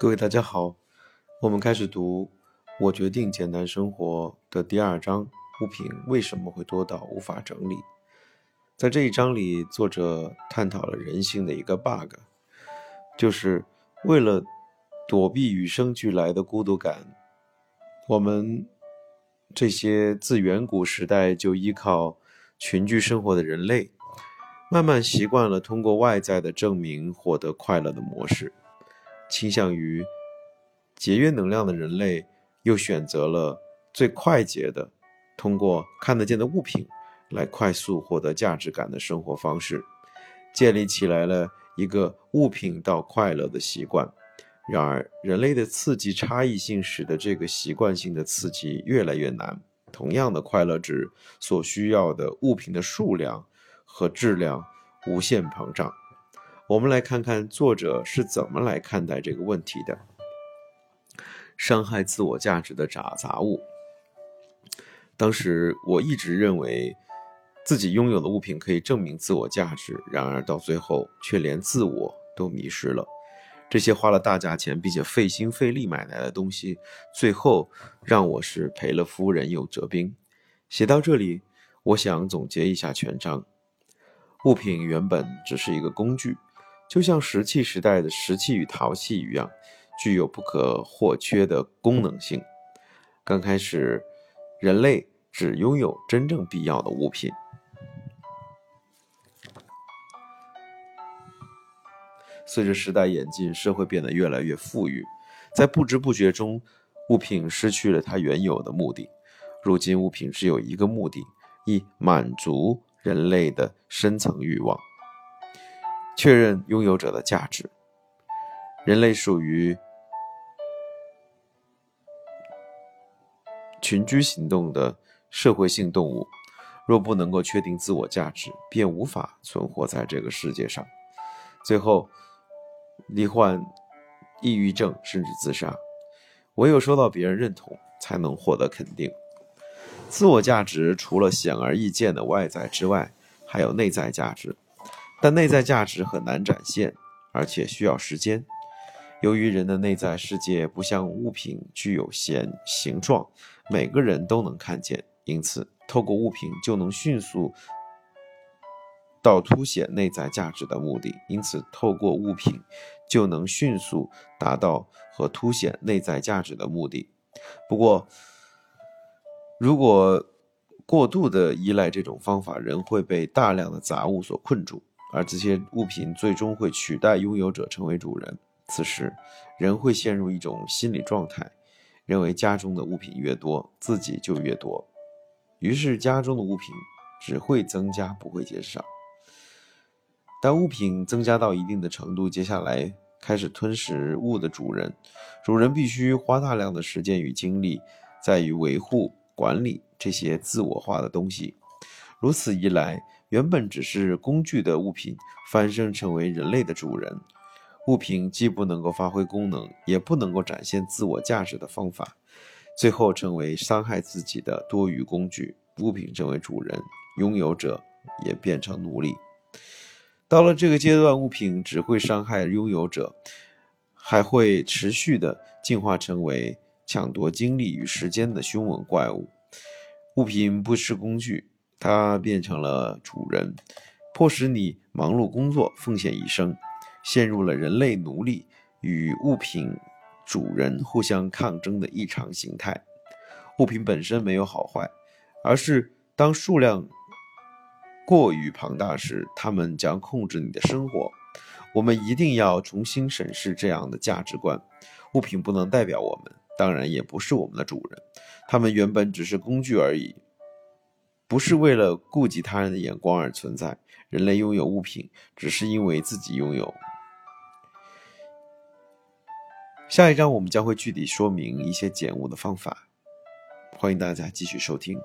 各位大家好，我们开始读《我决定简单生活》的第二章：物品为什么会多到无法整理？在这一章里，作者探讨了人性的一个 bug，就是为了躲避与生俱来的孤独感，我们这些自远古时代就依靠群居生活的人类，慢慢习惯了通过外在的证明获得快乐的模式。倾向于节约能量的人类，又选择了最快捷的，通过看得见的物品来快速获得价值感的生活方式，建立起来了一个物品到快乐的习惯。然而，人类的刺激差异性使得这个习惯性的刺激越来越难。同样的快乐值所需要的物品的数量和质量无限膨胀。我们来看看作者是怎么来看待这个问题的。伤害自我价值的杂杂物。当时我一直认为自己拥有的物品可以证明自我价值，然而到最后却连自我都迷失了。这些花了大价钱并且费心费力买来的东西，最后让我是赔了夫人又折兵。写到这里，我想总结一下全章：物品原本只是一个工具。就像石器时代的石器与陶器一样，具有不可或缺的功能性。刚开始，人类只拥有真正必要的物品。随着时代演进，社会变得越来越富裕，在不知不觉中，物品失去了它原有的目的。如今，物品只有一个目的：以满足人类的深层欲望。确认拥有者的价值。人类属于群居行动的社会性动物，若不能够确定自我价值，便无法存活在这个世界上。最后，罹患抑郁症，甚至自杀。唯有受到别人认同，才能获得肯定。自我价值除了显而易见的外在之外，还有内在价值。但内在价值很难展现，而且需要时间。由于人的内在世界不像物品具有形形状，每个人都能看见，因此透过物品就能迅速到凸显内在价值的目的。因此，透过物品就能迅速达到和凸显内在价值的目的。不过，如果过度的依赖这种方法，人会被大量的杂物所困住。而这些物品最终会取代拥有者成为主人。此时，人会陷入一种心理状态，认为家中的物品越多，自己就越多。于是，家中的物品只会增加，不会减少。当物品增加到一定的程度，接下来开始吞食物的主人。主人必须花大量的时间与精力，在于维护、管理这些自我化的东西。如此一来，原本只是工具的物品，翻身成为人类的主人。物品既不能够发挥功能，也不能够展现自我价值的方法，最后成为伤害自己的多余工具。物品成为主人，拥有者也变成奴隶。到了这个阶段，物品只会伤害拥有者，还会持续的进化成为抢夺精力与时间的凶猛怪物。物品不是工具。它变成了主人，迫使你忙碌工作、奉献一生，陷入了人类奴隶与物品主人互相抗争的异常形态。物品本身没有好坏，而是当数量过于庞大时，它们将控制你的生活。我们一定要重新审视这样的价值观：物品不能代表我们，当然也不是我们的主人，它们原本只是工具而已。不是为了顾及他人的眼光而存在。人类拥有物品，只是因为自己拥有。下一章我们将会具体说明一些减物的方法，欢迎大家继续收听。